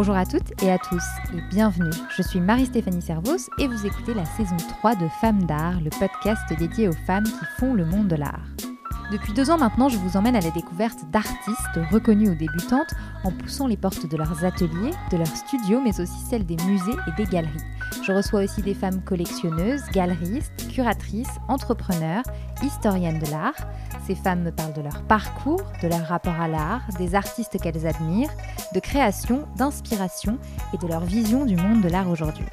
Bonjour à toutes et à tous et bienvenue. Je suis Marie-Stéphanie Servos et vous écoutez la saison 3 de Femmes d'art, le podcast dédié aux femmes qui font le monde de l'art. Depuis deux ans maintenant, je vous emmène à la découverte d'artistes reconnus ou débutantes en poussant les portes de leurs ateliers, de leurs studios, mais aussi celles des musées et des galeries. Je reçois aussi des femmes collectionneuses, galeristes, curatrices, entrepreneurs, historiennes de l'art. Ces femmes me parlent de leur parcours, de leur rapport à l'art, des artistes qu'elles admirent, de création, d'inspiration et de leur vision du monde de l'art aujourd'hui.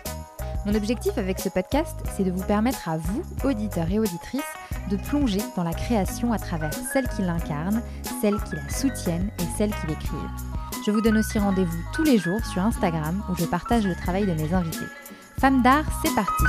Mon objectif avec ce podcast, c'est de vous permettre à vous, auditeurs et auditrices, de plonger dans la création à travers celles qui l'incarnent, celles qui la soutiennent et celles qui l'écrivent. Je vous donne aussi rendez-vous tous les jours sur Instagram où je partage le travail de mes invités. Femmes d'art, c'est parti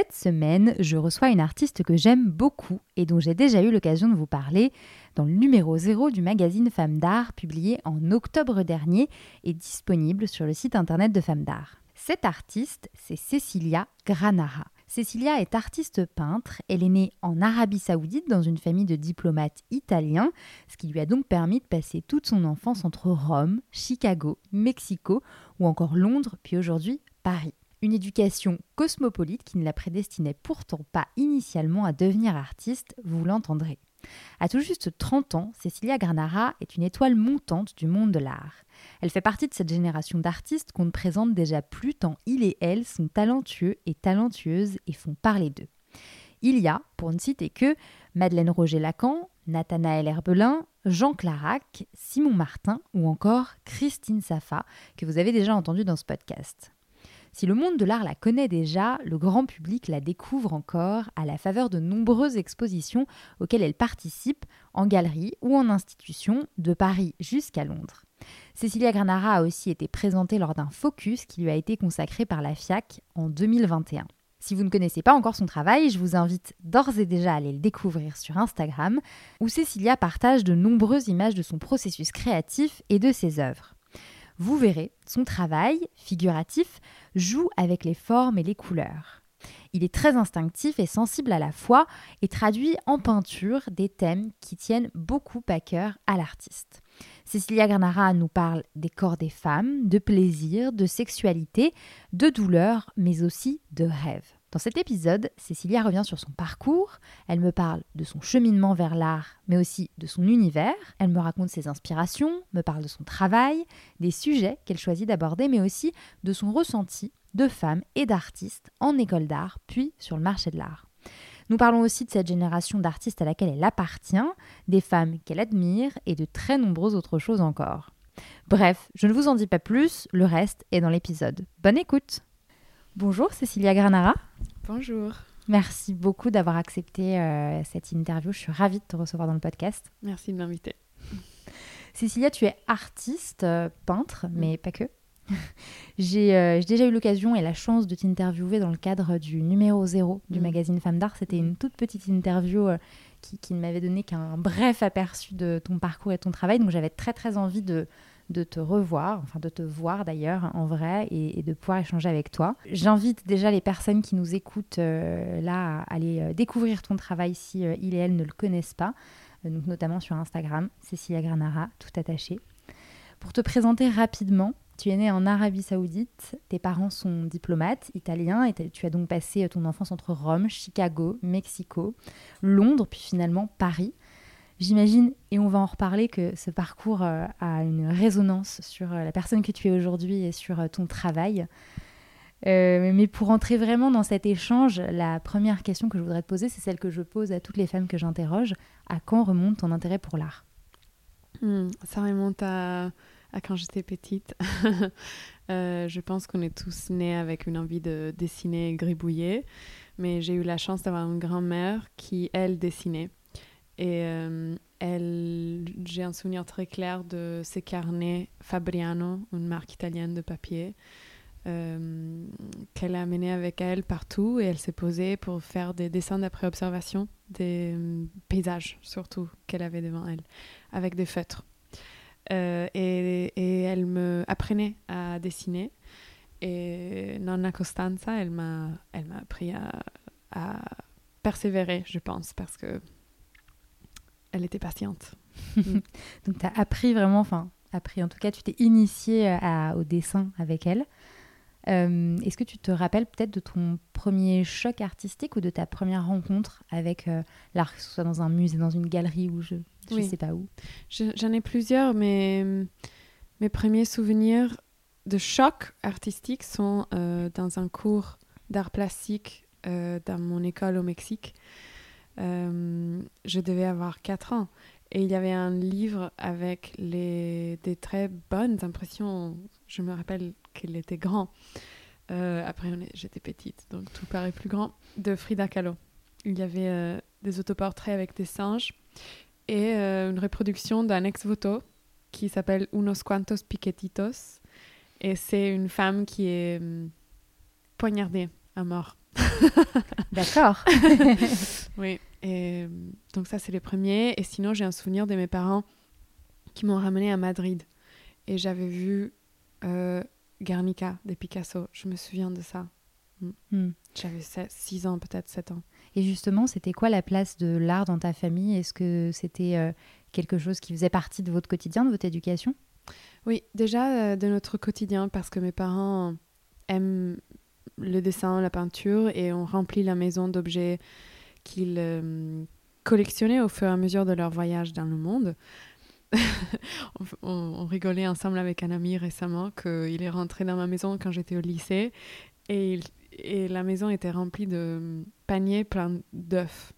Cette semaine, je reçois une artiste que j'aime beaucoup et dont j'ai déjà eu l'occasion de vous parler dans le numéro 0 du magazine Femmes d'Art publié en octobre dernier et disponible sur le site internet de Femmes d'Art. Cette artiste, c'est Cecilia Granara. Cecilia est artiste peintre, elle est née en Arabie saoudite dans une famille de diplomates italiens, ce qui lui a donc permis de passer toute son enfance entre Rome, Chicago, Mexico ou encore Londres, puis aujourd'hui Paris. Une éducation cosmopolite qui ne la prédestinait pourtant pas initialement à devenir artiste, vous l'entendrez. À tout juste 30 ans, Cecilia Granara est une étoile montante du monde de l'art. Elle fait partie de cette génération d'artistes qu'on ne présente déjà plus tant il et elle sont talentueux et talentueuses et font parler d'eux. Il y a, pour ne citer que, Madeleine Roger-Lacan, Nathanaël Herbelin, Jean Clarac, Simon Martin ou encore Christine Safa, que vous avez déjà entendu dans ce podcast. Si le monde de l'art la connaît déjà, le grand public la découvre encore à la faveur de nombreuses expositions auxquelles elle participe en galerie ou en institution, de Paris jusqu'à Londres. Cecilia Granara a aussi été présentée lors d'un focus qui lui a été consacré par la FIAC en 2021. Si vous ne connaissez pas encore son travail, je vous invite d'ores et déjà à aller le découvrir sur Instagram, où Cecilia partage de nombreuses images de son processus créatif et de ses œuvres. Vous verrez, son travail, figuratif, joue avec les formes et les couleurs. Il est très instinctif et sensible à la fois et traduit en peinture des thèmes qui tiennent beaucoup à cœur à l'artiste. Cecilia Granara nous parle des corps des femmes, de plaisir, de sexualité, de douleur, mais aussi de rêve. Dans cet épisode, Cécilia revient sur son parcours, elle me parle de son cheminement vers l'art, mais aussi de son univers, elle me raconte ses inspirations, me parle de son travail, des sujets qu'elle choisit d'aborder, mais aussi de son ressenti de femme et d'artiste en école d'art, puis sur le marché de l'art. Nous parlons aussi de cette génération d'artistes à laquelle elle appartient, des femmes qu'elle admire et de très nombreuses autres choses encore. Bref, je ne vous en dis pas plus, le reste est dans l'épisode. Bonne écoute Bonjour Cécilia Granara. Bonjour. Merci beaucoup d'avoir accepté euh, cette interview. Je suis ravie de te recevoir dans le podcast. Merci de m'inviter. Cécilia, tu es artiste, euh, peintre, mm. mais pas que. Euh, j'ai déjà eu l'occasion et la chance de t'interviewer dans le cadre du numéro 0 du mm. magazine Femmes d'Art. C'était une toute petite interview qui, qui ne m'avait donné qu'un bref aperçu de ton parcours et ton travail. Donc j'avais très très envie de, de te revoir, enfin de te voir d'ailleurs en vrai et, de pouvoir échanger avec toi. J'invite déjà les personnes qui nous écoutent euh, là à aller euh, découvrir ton travail si euh, il et elle ne le connaissent pas, donc notamment sur Instagram, Cecilia Granara, tout attaché. Pour te présenter rapidement, tu es née en Arabie Saoudite, tes parents sont diplomates italiens et tu as donc passé ton enfance entre Rome, Chicago, Mexico, Londres, puis finalement Paris. J'imagine, et on va en reparler, que ce parcours euh, a une résonance sur euh, la personne que tu es aujourd'hui et sur euh, ton travail. mais pour entrer vraiment dans cet échange, la première question que je voudrais te poser, c'est celle que je pose à toutes les femmes que j'interroge. À quand remonte ton intérêt pour l'art? Hmm, Ça remonte à, quand j'étais petite. je pense qu'on est tous nés avec une envie de dessiner et gribouiller. Mais j'ai eu la chance d'avoir une grand-mère qui, elle, dessinait. Et euh, elle, j'ai un souvenir très clair de ses carnets Fabriano, une marque italienne de papier, euh, qu'elle a amené avec elle partout et elle s'est posée pour faire des dessins d'après observation, des euh, paysages surtout qu'elle avait devant elle, avec des feutres. et, et, elle me apprenait à dessiner. Et Nonna Costanza, elle m'a, elle m'a appris à, à persévéré, je pense, parce que elle était patiente. Donc, tu as appris vraiment, enfin, appris, en tout cas, tu t'es initié à, au dessin avec elle. Euh, est-ce que tu te rappelles peut-être de ton premier choc artistique ou de ta première rencontre avec euh, l'art, que ce soit dans un musée, dans une galerie ou je ne sais pas où? J'en ai plusieurs, mais mes premiers souvenirs de choc artistique sont euh, dans un cours d'art plastique dans mon école au Mexique. Je devais avoir 4 ans et il y avait un livre avec les, des très bonnes impressions. Je me rappelle qu'il était grand. Euh, après, j'étais petite, donc tout paraît plus grand. De Frida Kahlo. Il y avait euh, des autoportraits avec des singes et euh, une reproduction d'un ex-voto qui s'appelle Unos Cuantos Piquetitos. Et c'est une femme qui est hum, poignardée à mort. D'accord. oui. Et donc ça, c'est les premiers. Et sinon, j'ai un souvenir de mes parents qui m'ont ramené à Madrid. Et j'avais vu euh, Guernica de Picasso. Je me souviens de ça. Mm. Hmm. J'avais 6 ans, peut-être 7 ans. Et justement, c'était quoi la place de l'art dans ta famille? Est-ce que c'était euh, quelque chose qui faisait partie de votre quotidien, de votre éducation? Oui, déjà euh, de notre quotidien, parce que mes parents aiment le dessin, la peinture, et ont rempli la maison d'objets qu'ils euh, collectionnaient au fur et à mesure de leur voyage dans le monde. on, rigolait ensemble avec un ami récemment qu'il est rentré dans ma maison quand j'étais au lycée et, et, la maison était remplie de paniers pleins d'œufs.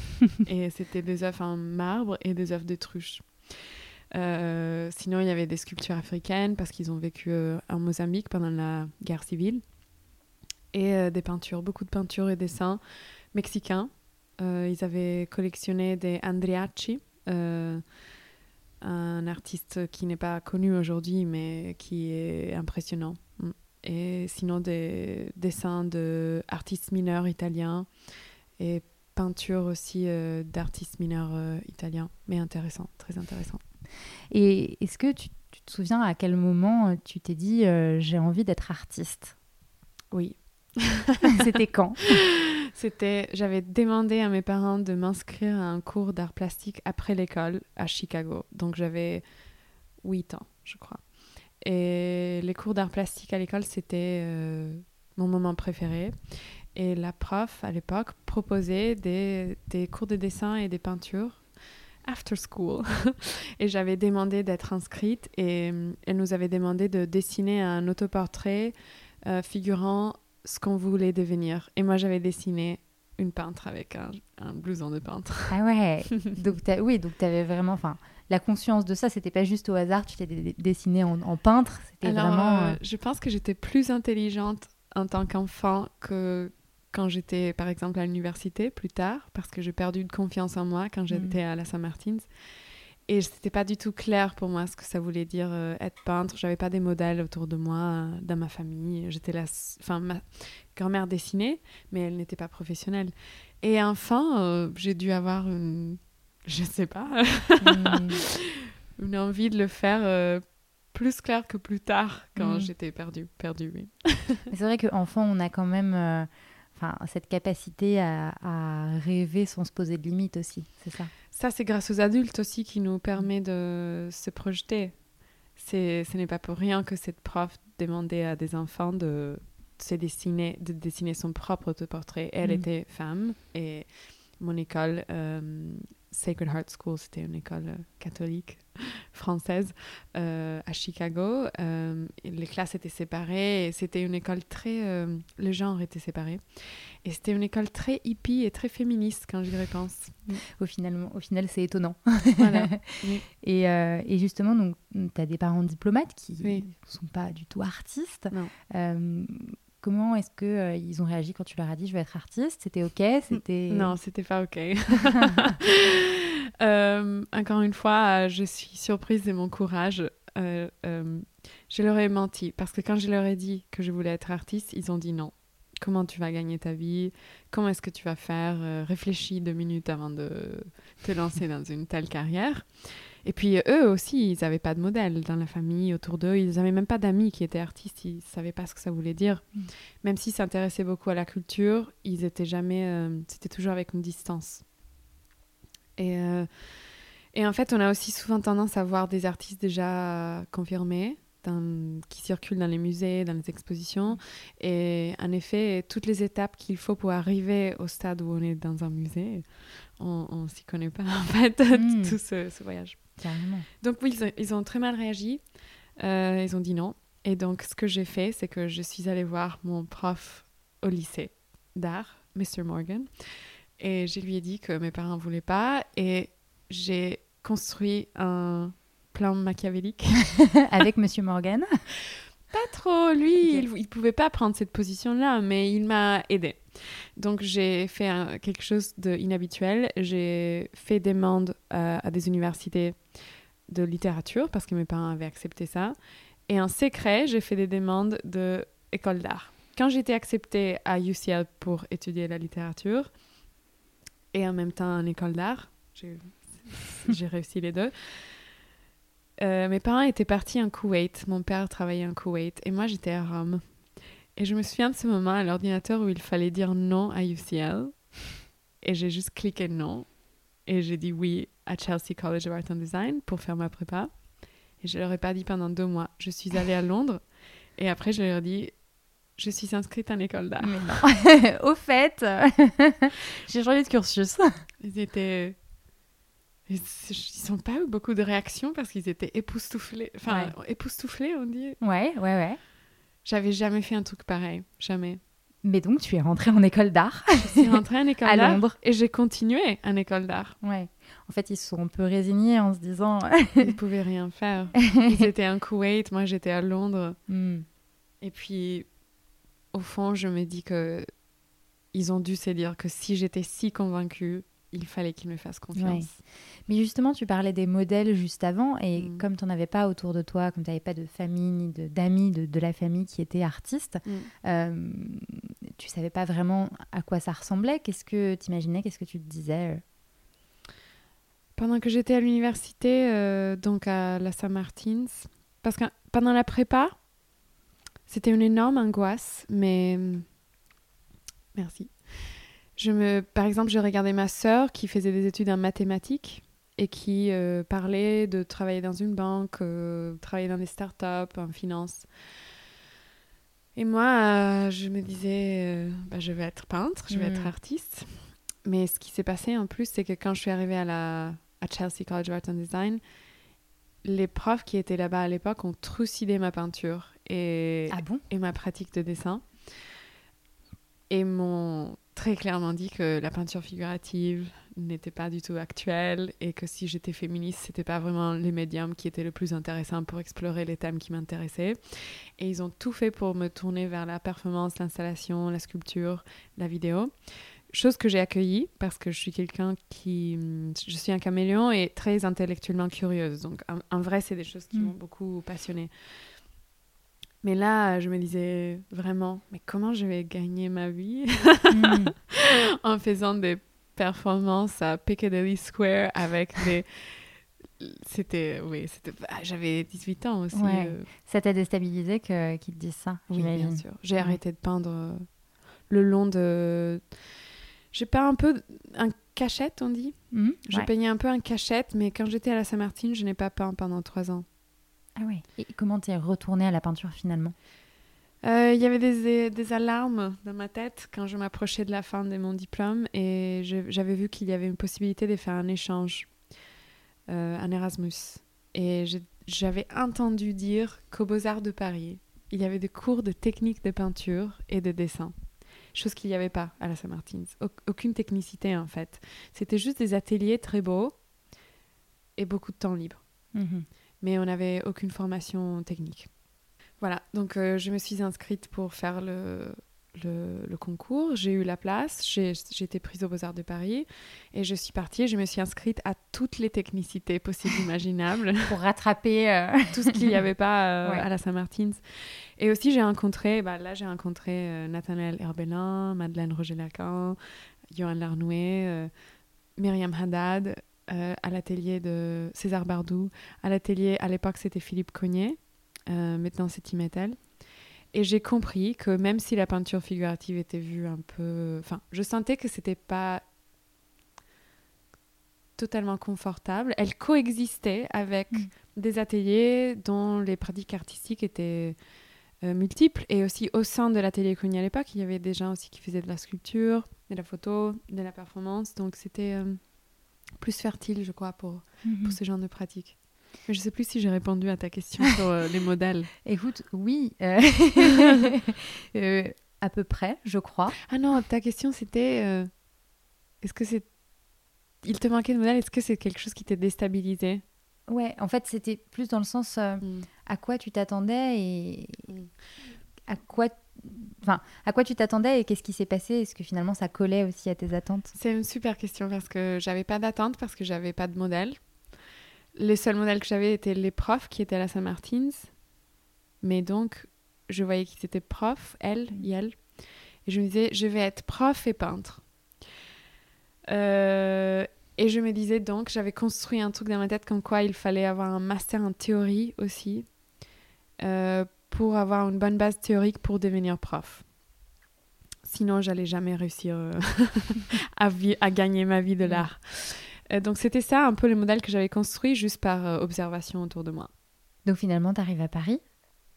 et c'était des œufs en marbre et des œufs de truche. Euh, sinon, il y avait des sculptures africaines parce qu'ils ont vécu euh, en Mozambique pendant la guerre civile. Et des peintures, beaucoup de peintures et dessins mexicains euh, ils avaient collectionné des Andriachi, euh, un artiste qui n'est pas connu aujourd'hui, mais qui est impressionnant. Mm. Et sinon, des dessins d'artistes mineurs italiens et peintures aussi euh, d'artistes mineurs italiens, mais intéressant, très intéressant. Et est-ce que tu, tu, te souviens à quel moment tu t'es dit j'ai envie d'être artiste? Oui. C'était quand C'était, j'avais demandé à mes parents de m'inscrire à un cours d'art plastique après l'école à Chicago. Donc j'avais 8 ans, je crois. Et les cours d'art plastique à l'école, c'était euh, mon moment préféré. Et la prof, à l'époque, proposait des, des cours de dessin et des peintures after school. et j'avais demandé d'être inscrite et euh, elle nous avait demandé de dessiner un autoportrait euh, figurant ce qu'on voulait devenir. Et moi, j'avais dessiné une peintre avec un, blouson de peintre. Ah ouais donc Oui, donc tu avais vraiment... Enfin, la conscience de ça, c'était pas juste au hasard, tu t'es dessiné en, peintre, c'était vraiment... Euh, euh, je pense que j'étais plus intelligente en tant qu'enfant que quand j'étais, par exemple, à l'université plus tard, parce que j'ai perdu de confiance en moi quand hmm. j'étais à la Saint-Martin's. Et c'était pas du tout clair pour moi ce que ça voulait dire euh, être peintre. J'avais pas des modèles autour de moi, euh, dans ma famille. J'étais la, enfin ma grand-mère dessinait, mais elle n'était pas professionnelle. Et enfin, euh, j'ai dû avoir une, je sais pas, hmm. une envie de le faire plus clair que plus tard quand hmm. j'étais perdue, perdue. Oui. c'est vrai qu'enfant, on a quand même enfin, cette capacité à, rêver sans se poser de limites aussi, c'est ça? Ça, c'est grâce aux adultes aussi qui nous permet de se projeter. Ce n'est pas pour rien que cette prof demandait à des enfants de se dessiner, de dessiner son propre autoportrait. Elle mm. était femme et mon école, euh, Sacred Heart School, c'était une école catholique française euh, à Chicago. Euh, les classes étaient séparées c'était une école très... le genre était séparé. Et c'était une école très hippie et très féministe quand j'y repense. Au, final, au final, c'est étonnant. et, et, justement, donc, tu as des parents diplomates qui ne sont pas du tout artistes. Comment est-ce que euh, ils ont réagi quand tu leur as dit je vais être artiste C'était ok C'était non, c'était pas ok. Euh, encore une fois, euh, je suis surprise de mon courage. je leur ai menti parce que quand je leur ai dit que je voulais être artiste, ils ont dit non. Comment tu vas gagner ta vie? Comment est-ce que tu vas faire? Réfléchis deux minutes avant de te lancer dans une telle carrière. Et puis eux aussi, ils n'avaient pas de modèle dans la famille, autour d'eux. Ils n'avaient même pas d'amis qui étaient artistes. Ils ne savaient pas ce que ça voulait dire. Mm. Même s'ils s'intéressaient beaucoup à la culture, ils étaient jamais. euh, C'était toujours avec une distance. Et, euh, et en fait, on a aussi souvent tendance à voir des artistes déjà confirmés. dans- qui circulent dans les musées, dans les expositions. Et en effet, toutes les étapes qu'il faut pour arriver au stade où on est dans un musée, on, on s'y connaît pas en fait, Mm. tout ce, ce voyage. Carrément. Donc oui, ils ont, ils ont très mal réagi. Euh, ils ont dit non. Et donc ce que j'ai fait, c'est que je suis allée voir mon prof au lycée d'art, Mr. Morgan. Et je lui ai dit que mes parents ne voulaient pas. Et j'ai construit un plan machiavélique. Avec Monsieur Morgan. Pas trop, lui, il, il pouvait pas prendre cette position-là, mais il m'a aidé. Donc j'ai fait quelque chose d'inhabituel. J'ai fait des demandes euh, à des universités de littérature parce que mes parents avaient accepté ça. Et en secret, j'ai fait des demandes de d'art. Quand j'étais acceptée à UCL pour étudier la littérature et en même temps en école d'art, j'ai j'ai réussi les deux. Euh, mes parents étaient partis en Koweït. Mon père travaillait en Koweït et moi j'étais à Rome. Et je me souviens de ce moment à l'ordinateur où il fallait dire non à UCL. Et j'ai juste cliqué non. Et j'ai dit oui à Chelsea College of Art and Design pour faire ma prépa. Et je leur ai pas dit pendant deux mois. Je suis allée à Londres. Et après, je leur ai dit je suis inscrite en école d'art. Mais non. Au fait, j'ai changé de cursus. Ils étaient. Ils ils n'ont pas eu beaucoup de réactions parce qu'ils étaient époustouflés. Enfin, époustouflés, on dit. Ouais, ouais, ouais. J'avais jamais fait un truc pareil. Jamais. Mais donc, tu es rentrée en école d'art Je suis rentrée en école à d'art Londres. et j'ai continué en école d'art. Ouais. En fait, ils se sont un peu résignés en se disant. Ils ne pouvaient rien faire. Ils étaient en Koweït, moi j'étais à Londres. Hmm. Et puis, au fond, je me dis que ils ont dû se dire que si j'étais si convaincue, il fallait qu'ils me fassent confiance. Mais justement, tu parlais des modèles juste avant, et Mm. comme tu n'en avais pas autour de toi, comme tu n'avais pas de famille ni de- d'amis de, de la famille qui étaient artistes, Mm. euh, tu savais pas vraiment à quoi ça ressemblait. Qu'est-ce que tu imaginais Qu'est-ce que tu te disais euh? Pendant que j'étais à l'université, euh, donc à la Saint-Martins, parce que pendant la prépa, c'était une énorme angoisse, mais merci. Je me, par exemple, je regardais ma sœur qui faisait des études en mathématiques et qui euh, parlait de travailler dans une banque, euh, travailler dans des startups, en finance. Et moi, euh, je me disais, bah, je vais être peintre, je vais être artiste. Mais ce qui s'est passé en plus, c'est que quand je suis arrivée à, la, à Chelsea College of Art and Design, les profs qui étaient là-bas à l'époque ont trucidé ma peinture et, Ah bon? et ma pratique de dessin. Et m'ont très clairement dit que la peinture figurative n'était pas du tout actuelle et que si j'étais féministe, c'était pas vraiment les médiums qui étaient le plus intéressants pour explorer les thèmes qui m'intéressaient. Et ils ont tout fait pour me tourner vers la performance, l'installation, la sculpture, la vidéo. Chose que j'ai accueillie parce que je suis quelqu'un qui. Je suis un caméléon et très intellectuellement curieuse. Donc, en, en vrai, c'est des choses qui Mm. m'ont beaucoup passionnée. Mais là, je me disais vraiment, mais comment je vais gagner ma vie Hmm. en faisant des performances à Piccadilly Square avec des. C'était. Oui, c'était. ah, J'avais 18 ans aussi. Ouais. euh, Ça t'a déstabilisé que- qu'ils te disent ça, oui, bien sûr. J'ai Ouais. arrêté de peindre euh, le long de. J'ai peint un peu un cachette, on dit. Hmm Je Ouais. peignais un peu un cachette, mais quand j'étais à la Saint-Martin, je n'ai pas peint pendant trois ans. Ah ouais. Et comment t'es retournée à la peinture finalement? Euh, Il y avait des, des alarmes dans ma tête quand je m'approchais de la fin de mon diplôme et j'avais vu qu'il y avait une possibilité de faire un échange, euh, un Erasmus. Et j'avais entendu dire qu'aux Beaux-Arts de Paris, il y avait des cours de technique de peinture et de dessin. Chose qu'il n'y avait pas à la Saint-Martin. Au- aucune technicité en fait. C'était juste des ateliers très beaux et beaucoup de temps libre Mhm. Mais on n'avait aucune formation technique. Voilà, donc euh, je me suis inscrite pour faire le, le, le concours. J'ai eu la place, j'ai été prise aux Beaux-Arts de Paris et je suis partie. Je me suis inscrite à toutes les technicités possibles et imaginables, Pour rattraper. euh, tout ce qu'il n'y avait pas euh, Ouais. à la Saint-Martin. Et aussi, j'ai rencontré, bah, là, j'ai rencontré Nathanaël Herbelin, Madeleine Roger-Lacan, Johan Larnouet, Myriam Haddad. Euh, à l'atelier de César Bardou. À l'atelier, à l'époque, c'était Philippe Cognet. Euh, maintenant, c'est Timetel. Et j'ai compris que même si la peinture figurative était vue un peu... Enfin, je sentais que c'était pas totalement confortable. Elle coexistait avec Mm. des ateliers dont les pratiques artistiques étaient euh, multiples. Et aussi au sein de l'atelier Cognet à l'époque, il y avait des gens aussi qui faisaient de la sculpture, de la photo, de la performance. Donc c'était euh, plus fertile, je crois, pour, Mhm. pour ce genre de pratiques. Mais je sais plus si j'ai répondu à ta question sur euh, les modèles. Écoute, oui, euh, euh, à peu près, je crois. Ah non, ta question c'était est-ce que c'est. Il te manquait de modèles Est-ce que c'est quelque chose qui t'est déstabilisé? Ouais, en fait, c'était plus dans le sens euh, à quoi tu t'attendais et Mm. à quoi, enfin, à quoi tu t'attendais et qu'est-ce qui s'est passé? Est-ce que finalement ça collait aussi à tes attentes? C'est une super question parce que j'avais pas d'attente, parce que j'avais pas de modèle. Les seuls modèles que j'avais étaient les profs qui étaient à la Saint-Martin's. Mais donc, je voyais qu'ils étaient profs, elle, Mm. Yel. Et je me disais, je vais être prof et peintre. Euh, et je me disais donc, j'avais construit un truc dans ma tête comme quoi il fallait avoir un master en théorie aussi euh, pour avoir une bonne base théorique pour devenir prof. Sinon, j'allais jamais réussir euh, à, à gagner ma vie de Mm. l'art. Euh, donc, c'était ça un peu le modèle que j'avais construit juste par euh, observation autour de moi. Donc finalement, tu arrives à Paris.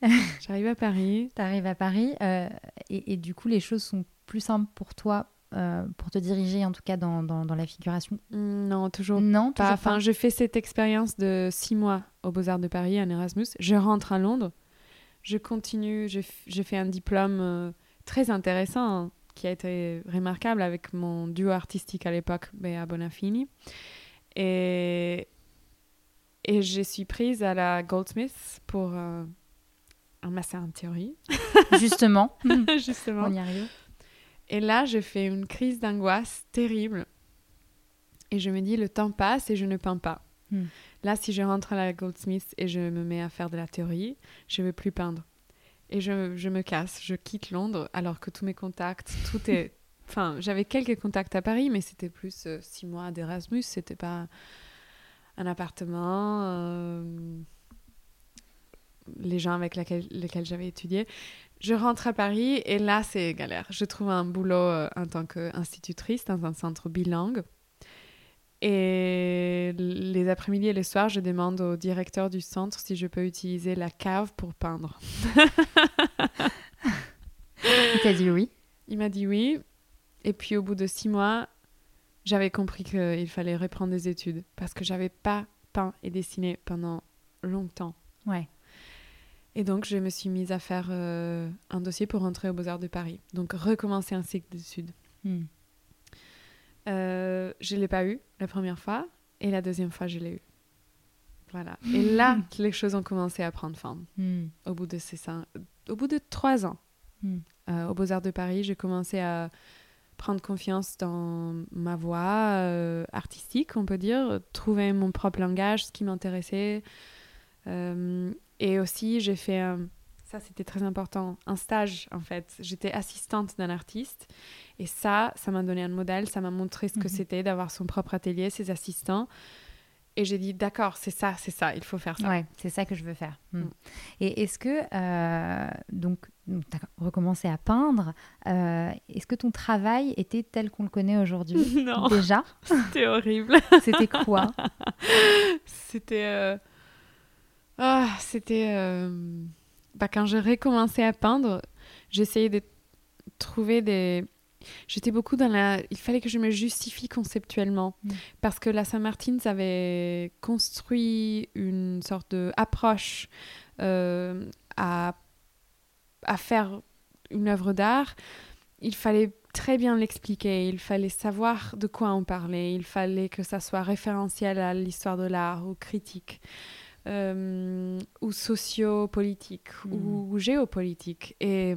J'arrive à Paris. Tu arrives à Paris euh, et, et du coup, les choses sont plus simples pour toi, euh, pour te diriger en tout cas dans, dans, dans la figuration? Non, toujours Non, pas. toujours Enfin, je fais cette expérience de six mois aux Beaux-Arts de Paris, en Erasmus. Je rentre à Londres. Je continue. Je, f- je fais un diplôme euh, très intéressant hein, qui a été remarquable avec mon duo artistique à l'époque, Bea Bonafini. Et, et je suis prise à la Goldsmith pour euh, un master en théorie, Justement, justement. on y arrive. Et là, je fais une crise d'angoisse terrible. Et je me dis, le temps passe et je ne peins pas. Hmm. Là, si je rentre à la Goldsmith et je me mets à faire de la théorie, je ne veux plus peindre. Et je, je me casse, je quitte Londres alors que tous mes contacts, tout est... Enfin, j'avais quelques contacts à Paris, mais c'était plus euh, six mois d'Erasmus, c'était pas un appartement, euh, les gens avec laquelle- lesquels j'avais étudié. Je rentre à Paris et là, c'est galère. Je trouve un boulot euh, en tant qu'institutrice dans un centre bilingue. Et les après-midi et les soirs, je demande au directeur du centre si je peux utiliser la cave pour peindre. Il t'a dit oui. Il m'a dit oui. Et puis au bout de six mois, j'avais compris qu'il fallait reprendre des études parce que j'avais pas peint et dessiné pendant longtemps. Ouais. Et donc, je me suis mise à faire euh, un dossier pour rentrer aux Beaux-Arts de Paris. Donc, recommencer un cycle d'études. Hmm. Euh, je ne l'ai pas eu la première fois et la deuxième fois, je l'ai eu. Voilà. Et là, les choses ont commencé à prendre forme. Hmm. Au bout de ces cinq- au bout de trois ans, Hmm. euh, aux Beaux-Arts de Paris, j'ai commencé à prendre confiance dans ma voix euh, artistique, on peut dire, trouver mon propre langage, ce qui m'intéressait. Et aussi, j'ai fait, un- ça c'était très important, un stage en fait. J'étais assistante d'un artiste et ça, ça m'a donné un modèle, ça m'a montré ce que Mhm. c'était d'avoir son propre atelier, ses assistants. Et j'ai dit, d'accord, c'est ça, c'est ça, il faut faire ça. Ouais, c'est ça que je veux faire. Hmm. Mm. Et est-ce que, euh, donc, tu as recommencé à peindre, euh, est-ce que ton travail était tel qu'on le connaît aujourd'hui Non, Déjà? C'était horrible. C'était quoi? C'était. euh, Ah, c'était. Bah, quand j'ai recommencé à peindre, j'essayais de trouver des. J'étais beaucoup dans la. Il fallait que je me justifie conceptuellement. Mm. Parce que la Saint-Martin avait construit une sorte d'approche euh, à, à faire une œuvre d'art. Il fallait très bien l'expliquer, il fallait savoir de quoi on parlait, il fallait que ça soit référentiel à l'histoire de l'art, aux critiques, euh, ou socio-politique, ou géopolitique. Et,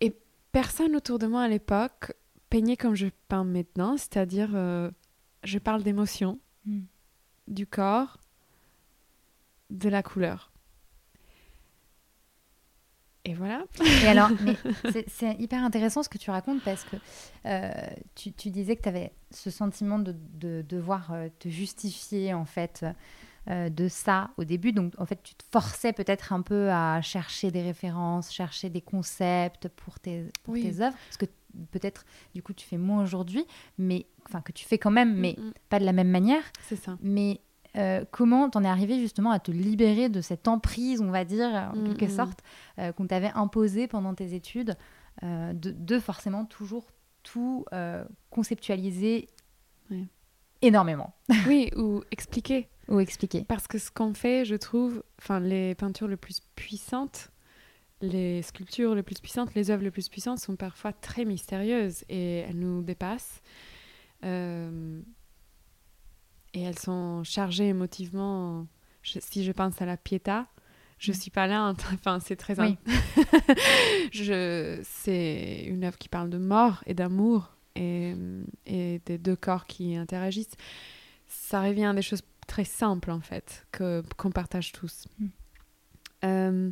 et personne autour de moi à l'époque peignait comme je peins maintenant, c'est-à-dire euh, je parle d'émotion, Hmm. du corps, de la couleur. Et voilà. Et alors, c'est hyper intéressant ce que tu racontes parce que euh, tu, tu, disais que tu avais ce sentiment de, de, devoir euh, te justifier en fait euh, de ça au début. Donc en fait, tu te forçais peut-être un peu à chercher des références, chercher des concepts pour tes, pour tes œuvres. Parce que peut-être du coup tu fais moins aujourd'hui, mais enfin que tu fais quand même, mais mm, mm. pas de la même manière. C'est ça. Mais euh, comment t'en es arrivé justement à te libérer de cette emprise, on va dire, en mm, quelque sorte, euh, qu'on t'avait imposée pendant tes études, de, forcément toujours tout conceptualiser énormément? Oui, ou expliquer. Ou expliquer. Parce que ce qu'on fait, je trouve, enfin, les peintures les plus puissantes, les sculptures les plus puissantes, les œuvres les plus puissantes sont parfois très mystérieuses et elles nous dépassent. Euh, et elles sont chargées émotivement. si je pense à la Pietà, je ne mm. suis pas là. Enfin, c'est très. je, c'est une œuvre qui parle de mort et d'amour et, et, des deux corps qui interagissent. Ça revient à des choses très simples en fait que qu'on partage tous. Mm. Euh,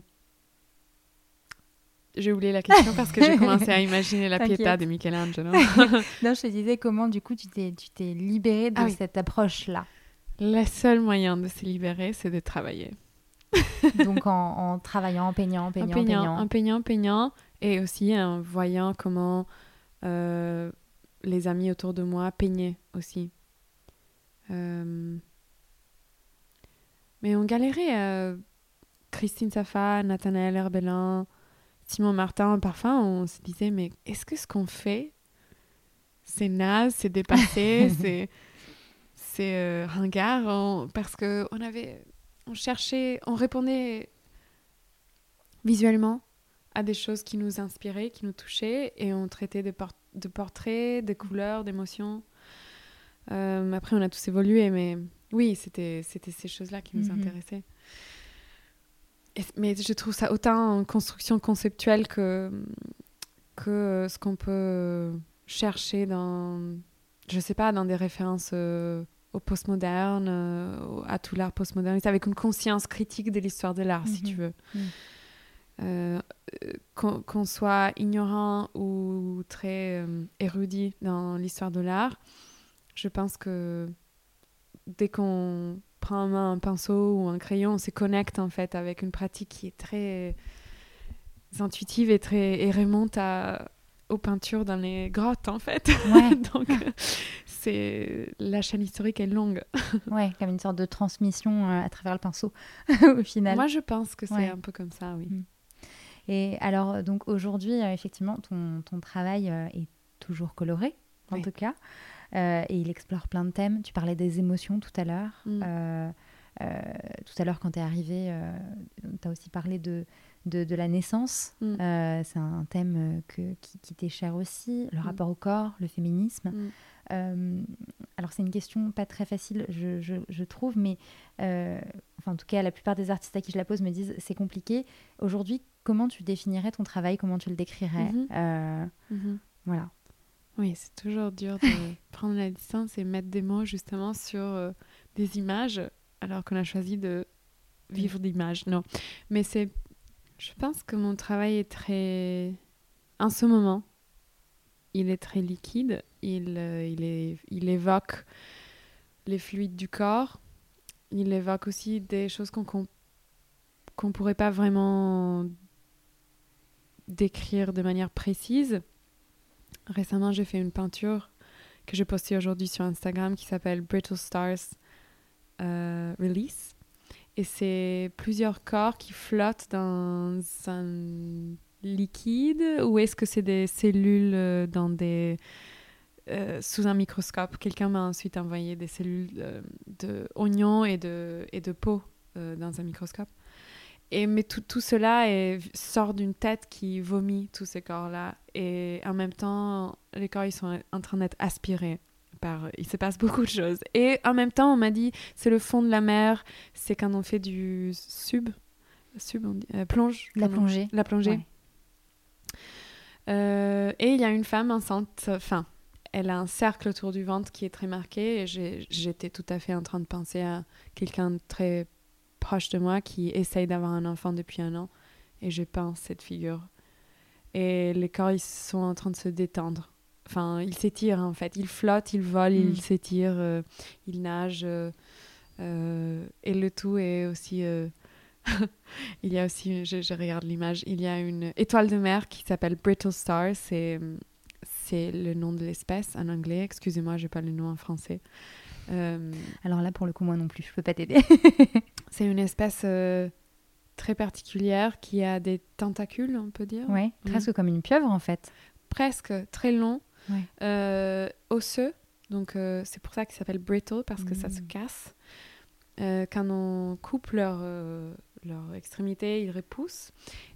j'ai oublié la question parce que j'ai commencé à imaginer la Pietà de Michelangelo. non, je te disais comment du coup tu t'es, tu t'es libérée de ah cette approche-là. Le seul moyen de se libérer, c'est de travailler. Donc en, travaillant, en peignant, en peignant, en peignant. En peignant, peignant, et aussi en voyant comment euh, les amis autour de moi peignaient aussi. Euh, mais on galérait. Euh, Christine Safa, Nathanaël Herbelin, Simon Martin, parfois, on se disait, mais est-ce que ce qu'on fait, c'est naze, c'est dépassé, c'est c'est euh, ringard Parce que on avait, on cherchait, on répondait visuellement à des choses qui nous inspiraient, qui nous touchaient, et on traitait de, de portraits, de couleurs, d'émotions. Euh, après, on a tous évolué, mais oui, c'était ces choses-là qui nous mhm. intéressaient mais je trouve ça autant en construction conceptuelle que, que ce qu'on peut chercher dans, je sais pas, dans des références euh, au postmoderne, euh, à tout l'art postmoderne, avec une conscience critique de l'histoire de l'art, si tu mhm. veux. Mhm. Euh, qu'on soit ignorant ou très érudit dans l'histoire de l'art, je pense que dès qu'on prend en main un pinceau ou un crayon, on se connecte en fait avec une pratique qui est très intuitive et très et remonte à, aux peintures dans les grottes en fait. Donc c'est la chaîne historique est longue. ouais, comme une sorte de transmission euh, à travers le pinceau au final. Moi je pense que c'est un peu comme ça, oui. Mm. Et alors donc aujourd'hui euh, effectivement ton, ton travail euh, est toujours coloré en tout cas. Euh, et il explore plein de thèmes. Tu parlais des émotions tout à l'heure. Mm. Euh, euh, tout à l'heure, quand tu es arrivé, tu as aussi parlé de, de, la naissance. Mm. c'est un thème que, qui, t'est cher aussi. Le mm. rapport au corps, le féminisme. alors, c'est une question pas très facile, je, je, je trouve, mais enfin, en tout cas, la plupart des artistes à qui je la pose me disent c'est compliqué. Aujourd'hui, comment tu définirais ton travail? Comment tu le décrirais? Mm-hmm. Mm-hmm. Voilà. Oui, c'est toujours dur de prendre la distance et mettre des mots justement sur euh, des images alors qu'on a choisi de vivre d'images. Non, mais c'est, je pense que mon travail est très, en ce moment, il est très liquide. Il, euh, il, est, il évoque les fluides du corps. Il évoque aussi des choses qu'on qu'on ne pourrait pas vraiment décrire de manière précise Récemment, j'ai fait une peinture que j'ai postée aujourd'hui sur Instagram qui s'appelle Brittle Stars euh, Release. Et c'est plusieurs corps qui flottent dans un liquide ou est-ce que c'est des cellules euh, dans des, euh, sous un microscope? Quelqu'un m'a ensuite envoyé des cellules de oignons et de, et de peau dans un microscope. Et, mais tout, tout cela est, sort d'une tête qui vomit tous ces corps-là. Et en même temps, les corps, ils sont en train d'être aspirés. Par, il se passe beaucoup de choses. Et en même temps, on m'a dit, c'est le fond de la mer, c'est quand on fait du sub, sub on dit, euh, plonge. La plongée. La plongée. Euh, et il y a une femme enceinte, enfin, elle a un cercle autour du ventre qui est très marqué. Et j'étais tout à fait en train de penser à quelqu'un de très proche de moi qui essaye d'avoir un enfant depuis un an et je peins cette figure. Et les corps, ils sont en train de se détendre. Enfin, ils s'étirent en fait. Ils flottent, ils volent, Mm. ils s'étirent, euh, ils nagent. euh, euh, et le tout est aussi. euh, il y a aussi, je, je regarde l'image, il y a une étoile de mer qui s'appelle Brittle Star. C'est, c'est le nom de l'espèce en anglais. Excusez-moi, j'ai pas le nom en français. Euh, Alors là, pour le coup, moi non plus, je peux pas t'aider. c'est une espèce euh, très particulière qui a des tentacules, on peut dire. ouais, presque comme une pieuvre en fait. Presque, très long, Ouais. euh, osseux. Donc euh, c'est pour ça qu'il s'appelle brittle, parce que ça se Mm. casse. Quand on coupe leur, leur extrémité, ils repoussent.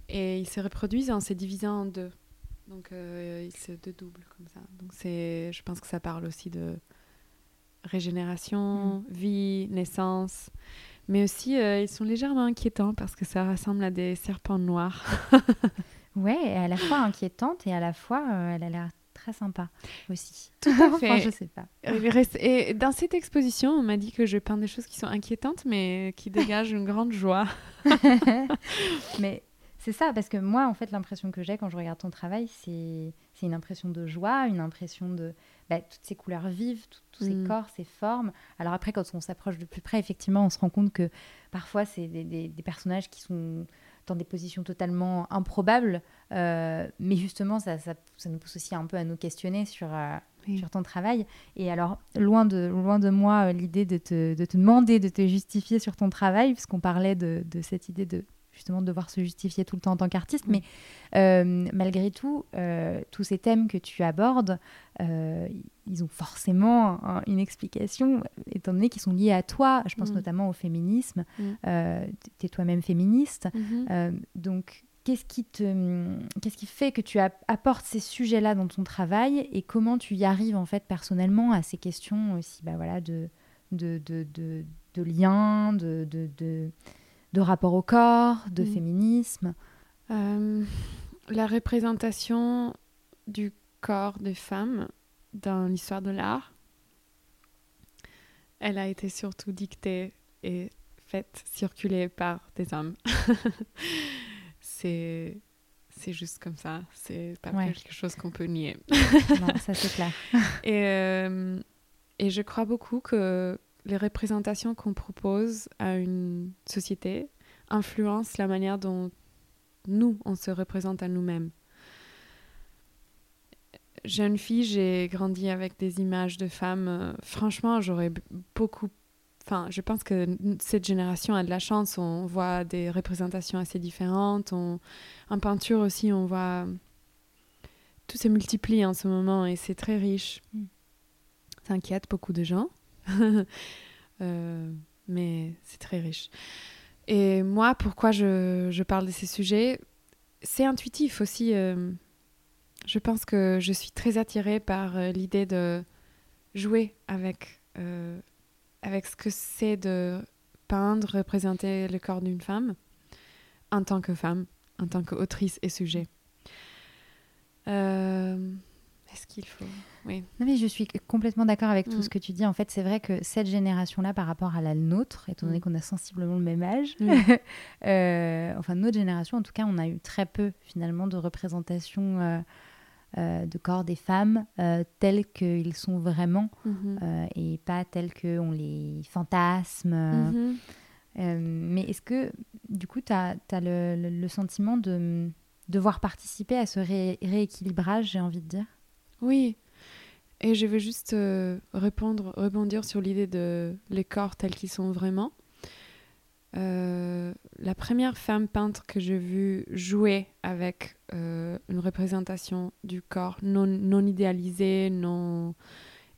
Et ils se reproduisent en se divisant en deux. Donc ils se dédoublent comme ça. Donc c'est, je pense que ça parle aussi de régénération, vie, naissance. Mais aussi, euh, ils sont légèrement inquiétants parce que ça ressemble à des serpents noirs. Ouais, et à la fois inquiétante et à la fois, euh, elle a l'air très sympa aussi. Tout à Enfin, fait. je sais pas. Et dans cette exposition, on m'a dit que je peins des choses qui sont inquiétantes, mais qui dégagent une grande joie. Mais c'est ça, parce que moi, en fait, l'impression que j'ai quand je regarde ton travail, c'est une impression de joie, une impression de bah, toutes ces couleurs vives, tout- tous ces Mm. corps, ces formes. Alors après, quand on s'approche de plus près, effectivement, on se rend compte que parfois, c'est des, des- des personnages qui sont dans des positions totalement improbables. euh, mais justement, ça, ça, ça nous pousse aussi un peu à nous questionner sur, euh, Oui. sur ton travail. Et alors, loin de, loin de moi euh, l'idée de te, de te demander de te justifier sur ton travail, puisqu'on parlait de, de cette idée de justement de devoir se justifier tout le temps en tant qu'artiste. Mm. Mais euh, malgré tout, euh, tous ces thèmes que tu abordes, euh, ils ont forcément un- une explication, étant donné qu'ils sont liés à toi. Je pense Mm. notamment au féminisme. Mm. Tu es toi-même féministe. Mhm. Euh, donc, qu'est-ce qui, te, qu'est-ce qui fait que tu app- apportes ces sujets-là dans ton travail et comment tu y arrives en fait personnellement à ces questions aussi bah, voilà, de, de, de, de, de lien, de, de, de, rapport au corps, de Mm. féminisme Euh, la représentation du corps des femmes dans l'histoire de l'art, elle a été surtout dictée et faite circuler par des hommes. c'est c'est juste comme ça, c'est pas Ouais. quelque chose qu'on peut nier. Non, ça c'est clair. Et, euh, et je crois beaucoup que les représentations qu'on propose à une société influencent la manière dont nous, on se représente à nous-mêmes. Jeune fille, j'ai grandi avec des images de femmes. franchement, j'aurais beaucoup... Enfin, je pense que cette génération a de la chance. On voit des représentations assez différentes. On... En peinture aussi, on voit... Tout se multiplie en ce moment et c'est très riche. Mm. Ça inquiète beaucoup de gens. Euh, mais c'est très riche. Et moi, pourquoi je, je parle de ces sujets? C'est intuitif aussi. euh, je pense que je suis très attirée par euh, l'idée de jouer avec, avec ce que c'est de peindre, représenter le corps d'une femme en tant que femme, en tant qu'autrice et sujet. Euh, Est-ce qu'il faut Oui. Non, mais je suis complètement d'accord avec tout Mm. ce que tu dis. En fait, c'est vrai que cette génération-là, par rapport à la nôtre, étant donné Mm. qu'on a sensiblement le même âge, Mm. euh, enfin notre génération, en tout cas, on a eu très peu finalement de représentation euh, euh, de corps des femmes tels qu'ils sont vraiment Mhm. euh, et pas tels qu'on les fantasme. Euh, mais est-ce que, du coup, tu as, le, le- le sentiment de devoir participer à ce ré- rééquilibrage, j'ai envie de dire? Oui. Et je veux juste euh, répondre, rebondir sur l'idée de les corps tels qu'ils sont vraiment. Euh, la première femme peintre que j'ai vue jouer avec euh, une représentation du corps non, non idéalisé, non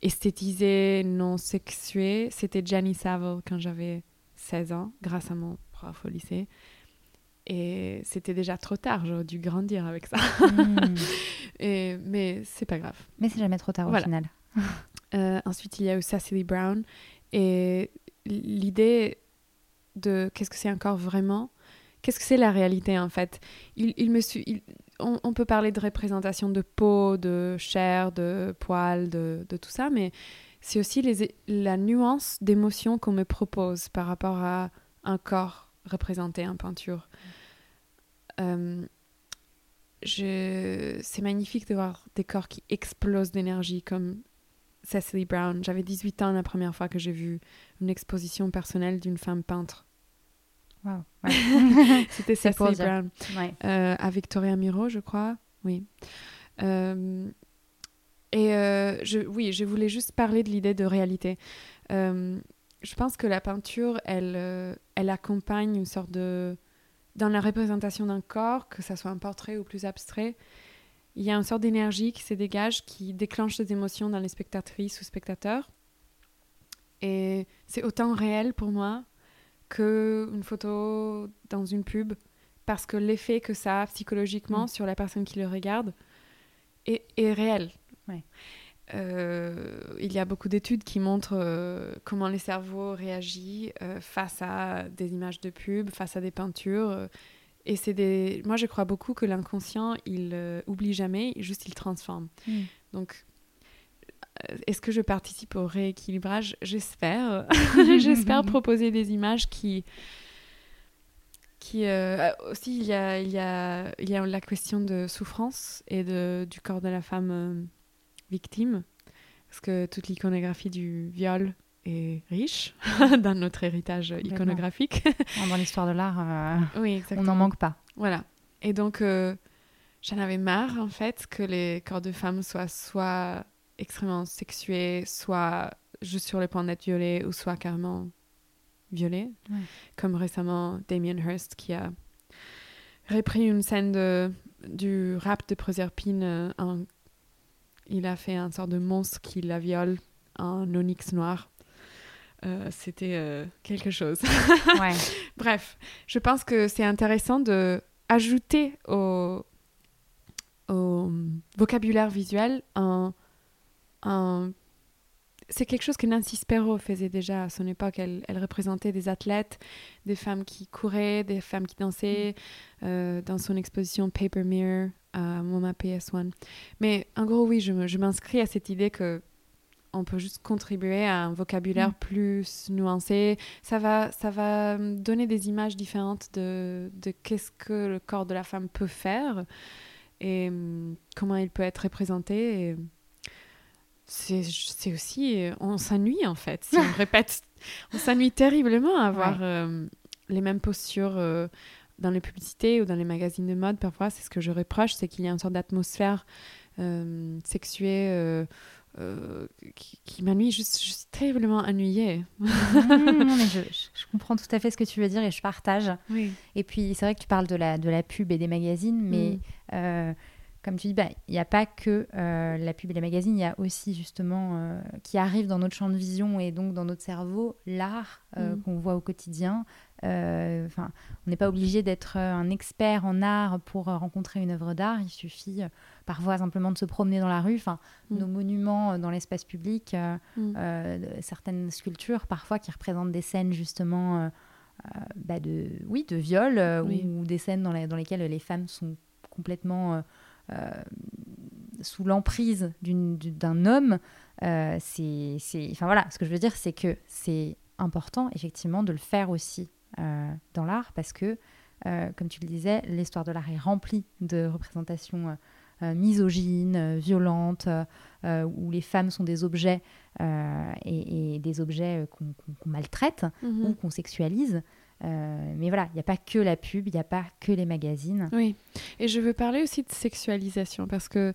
esthétisé, non sexué, c'était Jenny Savile quand j'avais 16 ans, grâce à mon prof au lycée. Et c'était déjà trop tard, j'aurais dû grandir avec ça. Hmm. Et, mais c'est pas grave. Mais c'est jamais trop tard au final. Euh, ensuite, il y a eu Cecily Brown. Et l'idée de qu'est-ce que c'est encore vraiment Qu'est-ce que c'est la réalité en fait? Il, il me su- il- on, on peut parler de représentation de peau, de chair, de poils, de, de tout ça, mais c'est aussi les, la nuance d'émotion qu'on me propose par rapport à un corps représenté en peinture. Euh, je... c'est magnifique de voir des corps qui explosent d'énergie comme Cecily Brown. J'avais 18 ans la première fois que j'ai vu une exposition personnelle d'une femme peintre. Wow. C'était Cecily Brown. Euh, à Victoria Miro, je crois. Oui. Euh, et euh, je, oui, je voulais juste parler de l'idée de réalité. je pense que la peinture, elle, elle accompagne une sorte de... Dans la représentation d'un corps, que ça soit un portrait ou plus abstrait, il y a une sorte d'énergie qui se dégage, qui déclenche des émotions dans les spectatrices ou spectateurs. Et c'est autant réel pour moi qu'une photo dans une pub, parce que l'effet que ça a psychologiquement mm. sur la personne qui le regarde est, est réel. Il y a beaucoup d'études qui montrent euh, comment les cerveaux réagissent euh, face à des images de pub, face à des peintures. Et c'est des. Moi, je crois beaucoup que l'inconscient, il euh, oublie jamais, juste il transforme. Hmm. Donc, euh, est-ce que je participe au rééquilibrage? J'espère. J'espère proposer des images qui. qui euh, aussi, il y, a, il, y a, il y a la question de souffrance et de, du corps de la femme victime. Parce que toute l'iconographie du viol est riche dans notre héritage iconographique. Dans l'histoire de l'art, euh, oui, on n'en manque pas. Voilà. Et donc, euh, j'en avais marre, en fait, que les corps de femmes soient soit extrêmement sexués, soit juste sur le point d'être violés, ou soit carrément violés. Comme récemment, Damien Hirst qui a repris une scène de, du rap de Proserpine. Euh, il a fait un sort de monstre qui la viole en onyx noir. Euh, c'était euh, quelque chose. Bref, je pense que c'est intéressant de ajouter au, au vocabulaire visuel un, un c'est quelque chose que Nancy Sparrow faisait déjà à son époque. Elle, elle, représentait des athlètes, des femmes qui couraient, des femmes qui dansaient mm. euh, dans son exposition Paper Mirror à MoMA PS1. Mais en gros, oui, je m'inscris à cette idée que on peut juste contribuer à un vocabulaire mm. plus nuancé. Ça va, ça va donner des images différentes de, de qu'est-ce que le corps de la femme peut faire et mm, comment il peut être représenté. C'est aussi... On s'ennuie en fait, si on répète. On s'ennuie terriblement à avoir euh, les mêmes postures euh, dans les publicités ou dans les magazines de mode. Parfois, c'est ce que je reproche, c'est qu'il y a une sorte d'atmosphère euh, sexuée euh, qui, qui m'ennuie. Je, suis terriblement ennuyée. non, mais je, je, comprends tout à fait ce que tu veux dire et je partage. Oui. Et puis, c'est vrai que tu parles de la, de la pub et des magazines, mais mm. Euh, comme tu dis, bah, il n'y a pas que euh, la pub et les magazines, il y a aussi justement qui arrive dans notre champ de vision et donc dans notre cerveau l'art mm. qu'on voit au quotidien. Enfin, on n'est pas obligé d'être un expert en art pour rencontrer une œuvre d'art. Il suffit parfois simplement de se promener dans la rue. Enfin, mm. nos monuments euh, dans l'espace public, euh, mm. euh, certaines sculptures parfois qui représentent des scènes justement bah, de, oui, de viol ou, des scènes dans, dans, lesquelles les femmes sont complètement sous l'emprise d'un homme. c'est, enfin voilà, ce que je veux dire, c'est que c'est important effectivement de le faire aussi dans l'art parce que, comme tu le disais, l'histoire de l'art est remplie de représentations euh, misogyne, euh, violente, euh, où les femmes sont des objets et, des objets qu'on maltraite mhm. ou qu'on sexualise. Mais voilà, il n'y a pas que la pub, il n'y a pas que les magazines. Oui, et je veux parler aussi de sexualisation parce que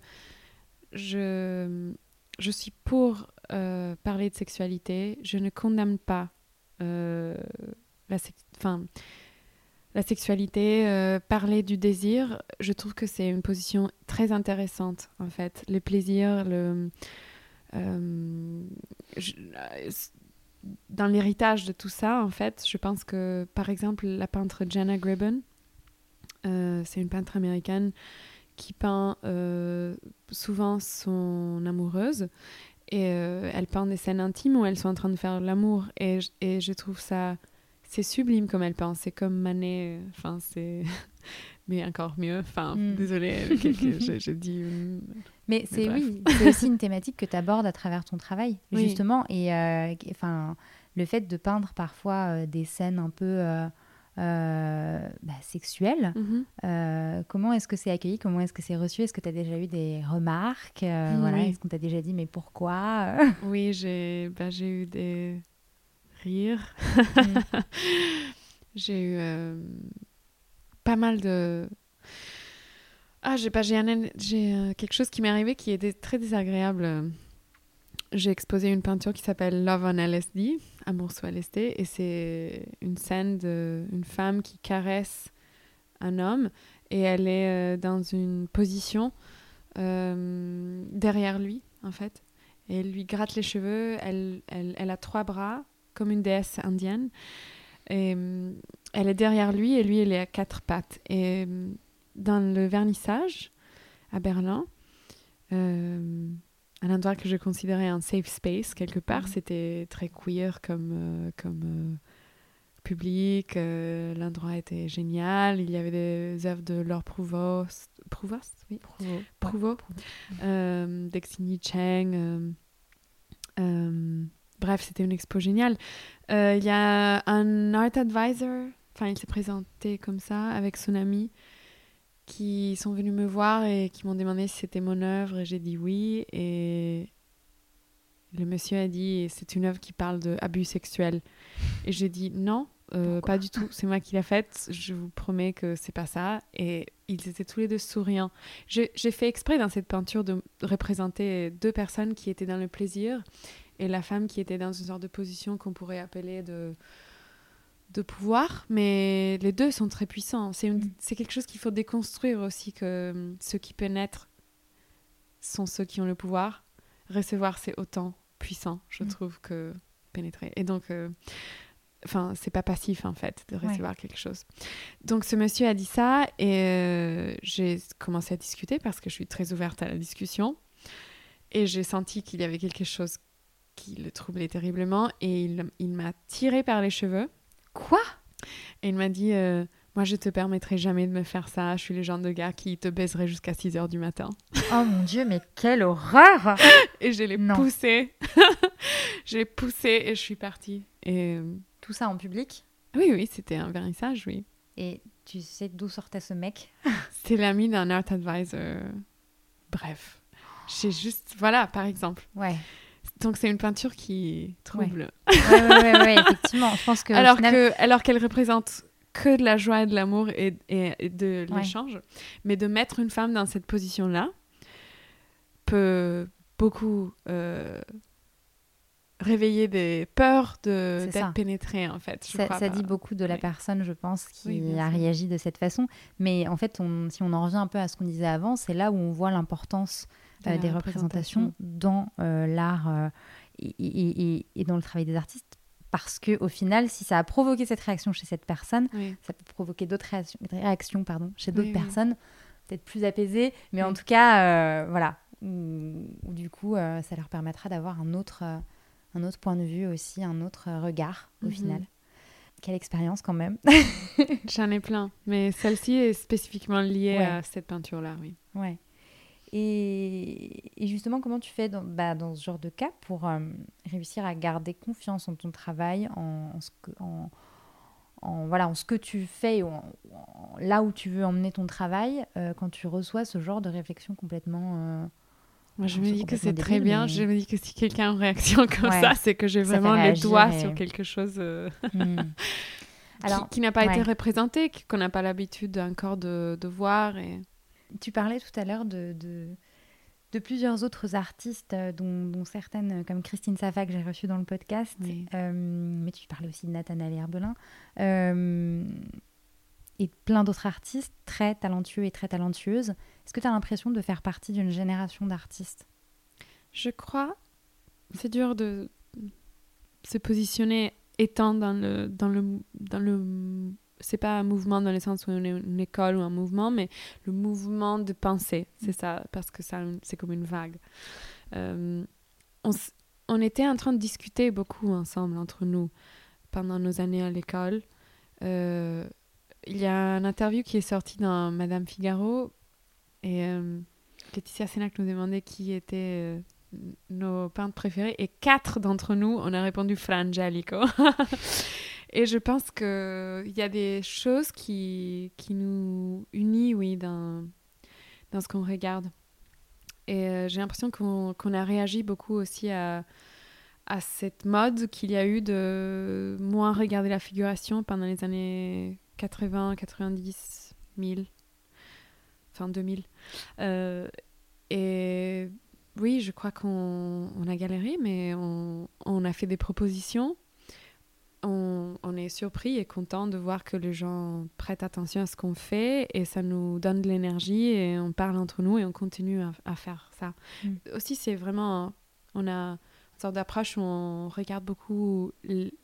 je, je suis pour parler de sexualité. Je ne condamne pas la, enfin, la sexualité, euh, parler du désir, je trouve que c'est une position très intéressante en fait. Le plaisir, le, euh, dans l'héritage de tout ça, en fait, je pense que par exemple la peintre Jana Gribben, euh, c'est une peintre américaine qui peint souvent son amoureuse et elle peint des scènes intimes où elles sont en train de faire l'amour et, et je trouve ça c'est sublime comme elle pense. C'est comme Manet. Enfin, c'est. Mais encore mieux. Enfin, mm. désolée, j'ai dit. Mais, c'est oui, c'est aussi une thématique que tu abordes à travers ton travail, justement. Et euh, enfin, le fait de peindre parfois euh, des scènes un peu. euh, bah, sexuelle. Mhm. Euh, comment est-ce que c'est accueilli? Comment est-ce que c'est reçu? Est-ce que tu as déjà eu des remarques? Voilà, Oui. Est-ce qu'on t'a déjà dit mais pourquoi? Oui, j'ai bah, j'ai eu des rires. Mm. j'ai eu pas mal de. Ah, j'ai pas, j'ai un- j'ai, euh, quelque chose qui m'est arrivé qui était très désagréable. J'ai exposé une peinture qui s'appelle Love on LSD, Amour sous LSD, et c'est une scène d'une femme qui caresse un homme et elle est euh, dans une position euh, derrière lui, en fait. Et elle lui gratte les cheveux, elle, elle, elle a trois bras, comme une déesse indienne. Et elle est derrière lui et lui, il est à quatre pattes. Et dans le vernissage à Berlin, euh, un endroit que je considérais un safe space, quelque part, Mhm. c'était très queer comme, euh, comme euh, public. L'endroit était génial. Il y avait des œuvres de Laure Prouvost. Prouvost, oui. Prouveau, euh, d'Exini Cheng. bref, c'était une expo géniale. Il y a un art advisor, enfin, il s'est présenté comme ça avec son ami qui sont venus me voir et qui m'ont demandé si c'était mon œuvre et j'ai dit oui. Et le monsieur a dit c'est une œuvre qui parle de abus sexuels. Et j'ai dit non, euh, pas du tout. C'est moi qui l'ai faite. Je vous promets que c'est pas ça. Et ils étaient tous les deux souriants. J'ai fait exprès dans cette peinture de représenter deux personnes qui étaient dans le plaisir et la femme qui était dans une sorte de position qu'on pourrait appeler de de pouvoir, mais les deux sont très puissants. C'est une- Mm. quelque chose qu'il faut déconstruire aussi, que hum, ceux qui pénètrent sont ceux qui ont le pouvoir. Recevoir, c'est autant puissant, je Mm. trouve, que pénétrer. Et donc, euh, enfin, c'est pas passif, en fait, de Ouais. recevoir quelque chose. Donc, ce monsieur a dit ça, et euh, j'ai commencé à discuter parce que je suis très ouverte à la discussion. Et j'ai senti qu'il y avait quelque chose qui le troublait terriblement, et il, il m'a tiré par les cheveux. Quoi? Et il m'a dit euh, Moi, je te permettrai jamais de me faire ça. Je suis le genre de gars qui te baiserait jusqu'à 6 heures du matin. Oh mon dieu, mais quelle horreur Et je l'ai poussé. je l'ai poussé et je suis partie. Et euh, Tout ça en public? Oui, oui, c'était un vernissage, oui. Et tu sais d'où sortait ce mec? C'était l'ami d'un art advisor. Bref. J'ai juste. Voilà, par exemple. Ouais. Donc, c'est une peinture qui trouble. Ouais, ouais, effectivement. Je pense que. au alors final- que alors qu'elle représente que de la joie et de l'amour et, et- et de l'échange mais de mettre une femme dans cette position là peut beaucoup euh, réveiller des peurs de d'être pénétrée en fait je Ça, crois ça pas. dit beaucoup de la Oui. personne, je pense, qui Oui, a réagi de cette façon. Mais en fait, on- si on en revient un peu à ce qu'on disait avant, c'est là où on voit l'importance Des représentations dans euh, l'art euh, et, et- et- et dans le travail des artistes. Parce que au final, si ça a provoqué cette réaction chez cette personne, Oui. ça peut provoquer d'autres réactions, réactions pardon, chez d'autres oui. personnes, peut-être plus apaisées, mais en tout cas, euh, voilà, où, où du coup, euh, ça leur permettra d'avoir un autre, euh, un autre point de vue aussi, un autre regard au Mhm. final. Quelle expérience quand même. j'en ai plein mais celle-ci est spécifiquement liée Ouais. à cette peinture là oui ouais. Et, et justement, comment tu fais dans, bah, dans ce genre de cas pour euh, réussir à garder confiance en ton travail, en, en ce que, en, en, voilà, en ce que tu fais, là où tu veux emmener ton travail, euh, quand tu reçois ce genre de réflexion complètement... euh, Moi, je me dis que c'est très bien. mais- Je me dis que si quelqu'un a une réaction comme Ouais. ça, c'est que j'ai vraiment les doigts et- sur quelque chose hmm. qui- n'a pas été représenté, qu'on n'a pas l'habitude encore de, de voir. Et... Tu parlais tout à l'heure de, de, de plusieurs autres artistes, euh, dont, dont certaines, euh, comme Christine Safa, que j'ai reçue dans le podcast. Oui. Euh, mais tu parlais aussi de Nathanaël Herbelin. Euh, et plein d'autres artistes très talentueux et très talentueuses. Est-ce que tu as l'impression de faire partie d'une génération d'artistes? Je crois, c'est dur de se positionner étant dans le dans le dans le c'est pas un mouvement dans le sens où on une école ou un mouvement, mais le mouvement de pensée, c'est ça, parce que ça c'est comme une vague. Euh, on, on était en train de discuter beaucoup ensemble entre nous pendant nos années à l'école. Euh, il y a un interview qui est sorti dans Madame Figaro et euh, Laetitia Sénac nous demandait qui étaient euh, nos peintres préférés et quatre d'entre nous, on a répondu Fra Angelico. Et je pense qu'il y a des choses qui, qui nous unissent, oui, dans, dans ce qu'on regarde. Et euh, j'ai l'impression qu'on a réagi beaucoup aussi à, à cette mode qu'il y a eu de moins regarder la figuration pendant les années 80, 90, 1000, enfin 2000. Euh, et oui, je crois qu'on a galéré, mais on, on, a fait des propositions. On, on, est surpris et content de voir que les gens prêtent attention à ce qu'on fait et ça nous donne de l'énergie et on parle entre nous et on continue à, à faire ça. Mm. Aussi, c'est vraiment, on a une sorte d'approche où on regarde beaucoup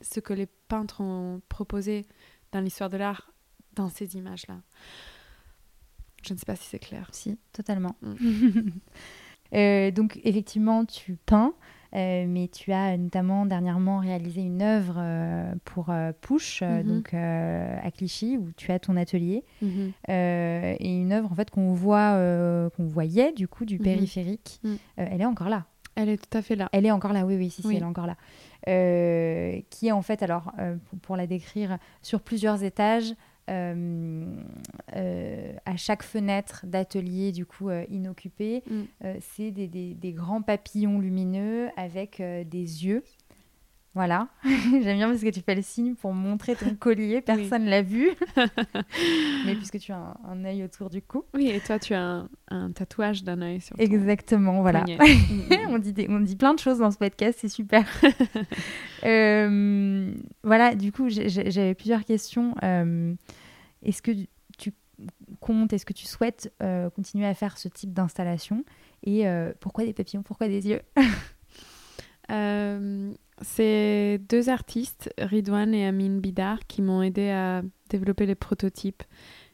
ce que les peintres ont proposé dans l'histoire de l'art dans ces images-là. Je ne sais pas si c'est clair. Si, totalement. Mm. Euh, donc effectivement, tu peins, euh, mais tu as notamment dernièrement réalisé une œuvre euh, pour Push, mhm. donc à Clichy, où tu as ton atelier, mhm. et une œuvre en fait qu'on voit, qu'on voyait du coup du mhm. périphérique. elle est encore là. Elle est tout à fait là. Elle est encore là, oui, oui, si, elle est encore là. qui est en fait, alors, pour, la décrire, sur plusieurs étages, euh, euh, à chaque fenêtre d'atelier du coup euh, inoccupé, mm. c'est des, des, des, grands papillons lumineux avec des yeux voilà, j'aime bien parce que tu fais le signe pour montrer ton collier, personne ne l'a vu. Mais puisque tu as un, œil autour du cou. Oui, et toi tu as un, tatouage d'un œil sur Exactement, voilà. on, dit on dit plein de choses dans ce podcast, c'est super. Euh, voilà, du coup, j'avais plusieurs questions. Euh, est-ce que tu comptes, est-ce que tu souhaites euh, continuer à faire ce type d'installation? Et pourquoi des papillons? Pourquoi des yeux? C'est deux artistes, Ridwan et Amin Bidar, qui m'ont aidé à développer les prototypes.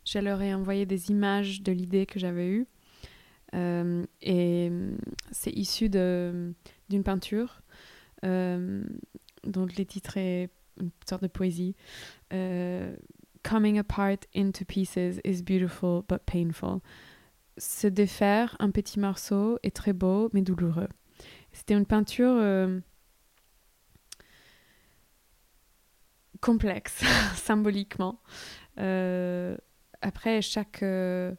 Je leur ai envoyé des images de l'idée que j'avais eue. Euh, et c'est issu d'une peinture euh, dont le titre est une sorte de poésie. Euh, Coming apart into pieces is beautiful but painful. Se défaire un petit morceau est très beau mais douloureux. C'était une peinture complexe symboliquement. Euh, après, chaque. Euh,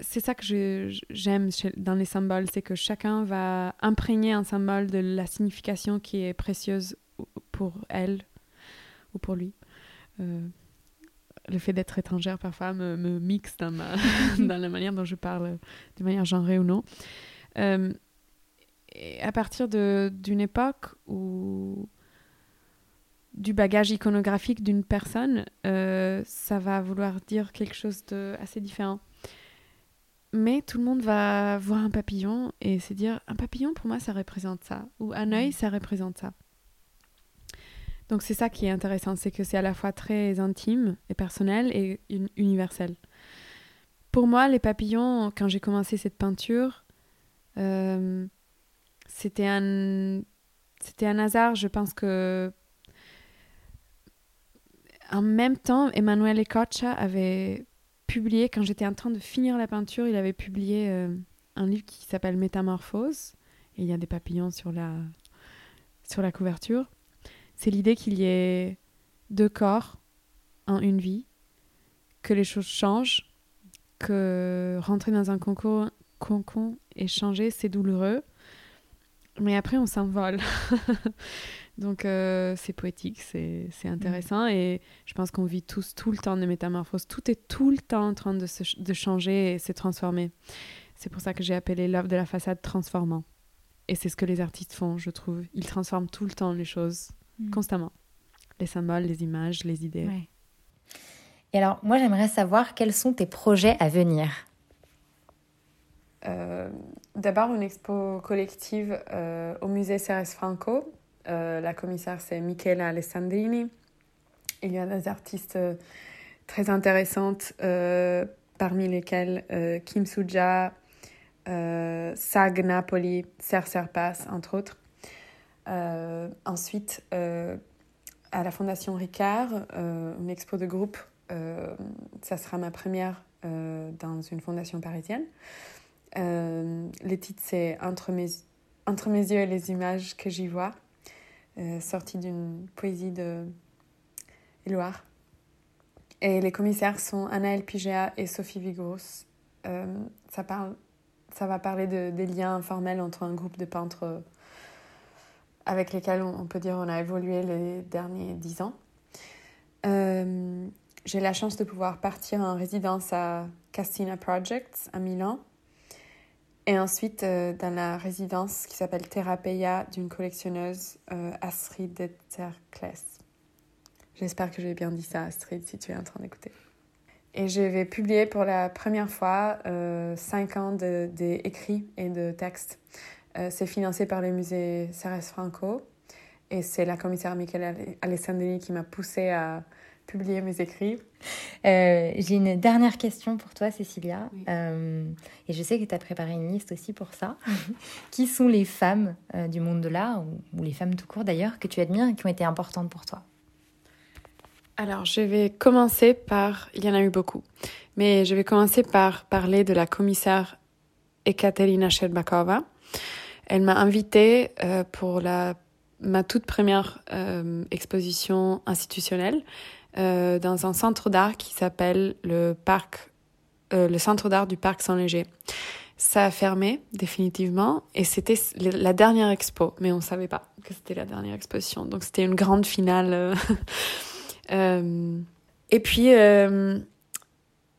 c'est ça que j'aime dans les symboles, c'est que chacun va imprégner un symbole de la signification qui est précieuse pour elle ou pour lui. Euh, le fait d'être étrangère parfois me, mixe dans, ma dans la manière dont je parle, de manière genrée ou non. à partir d'une époque où du bagage iconographique d'une personne, euh, ça va vouloir dire quelque chose de assez différent. Mais tout le monde va voir un papillon et se dire un papillon pour moi ça représente ça ou un œil mm. ça représente ça. Donc c'est ça qui est intéressant, c'est que c'est à la fois très intime et personnel et universel. Pour moi, les papillons, quand j'ai commencé cette peinture, euh, c'était un, c'était un hasard. Je pense que en même temps, Emmanuel Ecocha avait publié, quand j'étais en train de finir la peinture, il avait publié euh, un livre qui s'appelle Métamorphose. Il y a des papillons sur la, sur la couverture. C'est l'idée qu'il y ait deux corps en une vie, que les choses changent, que rentrer dans un concours, et changer, c'est douloureux. Mais après, on s'envole. Donc euh, c'est poétique, c'est intéressant et je pense qu'on vit tous tout le temps de métamorphose. Tout est tout le temps en train de, se, de changer et se transformer. C'est pour ça que j'ai appelé l'œuvre de la façade transformant. Et c'est ce que les artistes font, je trouve. Ils transforment tout le temps les choses, mm. constamment. Les symboles, les images, les idées. Et alors, moi, j'aimerais savoir quels sont tes projets à venir? Euh, d'abord, une expo collective euh, au musée Ceres Franco euh, la commissaire, c'est Michela Alessandrini. Il y a des artistes euh, très intéressantes, euh, parmi lesquelles Kim Suja, Sag Napoli, Ser Serpas, entre autres. ensuite, à la Fondation Ricard, une expo de groupe. ça sera ma première dans une fondation parisienne. le titre, c'est Entre mes, Entre mes yeux et les images que j'y vois. Euh, sortie d'une poésie de Loire. Et les commissaires sont Anaël Pigea et Sophie Vigouros. ça, parle, ça va parler de, des liens informels entre un groupe de peintres avec lesquels on, peut dire on a évolué les derniers dix ans. Euh, j'ai la chance de pouvoir partir en résidence à Castina Projects à Milan et ensuite euh, dans la résidence qui s'appelle Therapeia d'une collectionneuse euh, Astrid de Tercles. J'espère que j'ai bien dit ça, Astrid, si tu es en train d'écouter. Et je vais publier pour la première fois euh, cinq ans d'écrits et de textes. c'est financé par le musée Ceres Franco et c'est la commissaire Michele Alessandrini qui m'a poussé à publier mes écrits. Euh, j'ai une dernière question pour toi, Cécilia. Euh, et je sais que tu as préparé une liste aussi pour ça. qui sont les femmes euh, du monde de l'art, ou, les femmes tout court d'ailleurs, que tu admires et qui ont été importantes pour toi? Alors, je vais commencer par. Il y en a eu beaucoup. Mais je vais commencer par parler de la commissaire Ekaterina Sherbakova. Elle m'a invitée pour la, ma toute première exposition institutionnelle euh, dans un centre d'art qui s'appelle le parc, euh, le centre d'art du parc Saint-Léger. Ça a fermé définitivement et c'était la dernière expo, mais on savait pas que c'était la dernière exposition. Donc c'était une grande finale. euh, et puis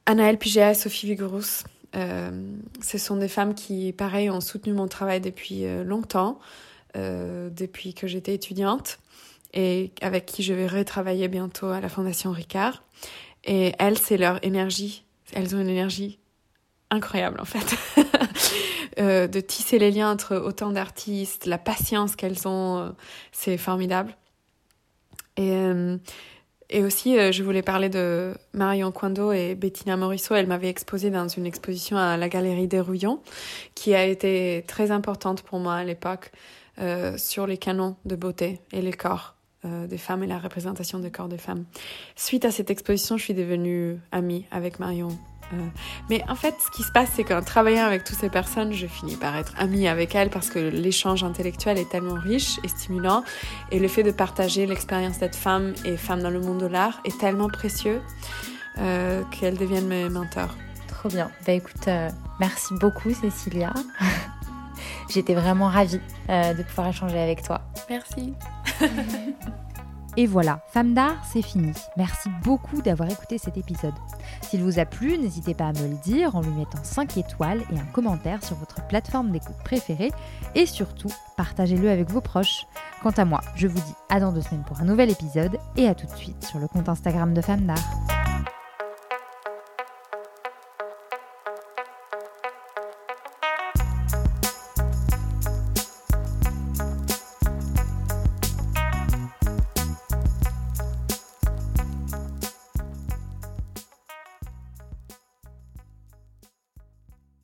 Anaël Pigea et Sophie Vigorous, ce sont des femmes qui, pareil, ont soutenu mon travail depuis longtemps, depuis que j'étais étudiante et avec qui je vais retravailler bientôt à la Fondation Ricard. Et elles, c'est leur énergie. Elles ont une énergie incroyable en fait. euh, de tisser les liens entre autant d'artistes, la patience qu'elles ont, euh, c'est formidable. Et, euh, et aussi, je voulais parler de Marion Coindo et Bettina Morisseau. Elle m'avait exposé dans une exposition à la Galerie des Rouillons, qui a été très importante pour moi à l'époque, sur les canons de beauté et les corps. Euh, des femmes et la représentation des corps des femmes. Suite à cette exposition, je suis devenue amie avec Marion. Euh, mais en fait, ce qui se passe, c'est qu'en travaillant avec toutes ces personnes, je finis par être amie avec elles parce que l'échange intellectuel est tellement riche et stimulant. Et le fait de partager l'expérience d'être femme et femme dans le monde de l'art est tellement précieux euh, qu'elles deviennent mes mentors. Trop bien. Bah écoute, merci beaucoup Cécilia. J'étais vraiment ravie de pouvoir échanger avec toi. Merci. Et voilà, Femme d'art, c'est fini. Merci beaucoup d'avoir écouté cet épisode. S'il vous a plu, n'hésitez pas à me le dire en lui mettant 5 étoiles et un commentaire sur votre plateforme d'écoute préférée. Et surtout, partagez-le avec vos proches. Quant à moi, je vous dis à dans deux semaines pour un nouvel épisode et à tout de suite sur le compte Instagram de Femme d'art.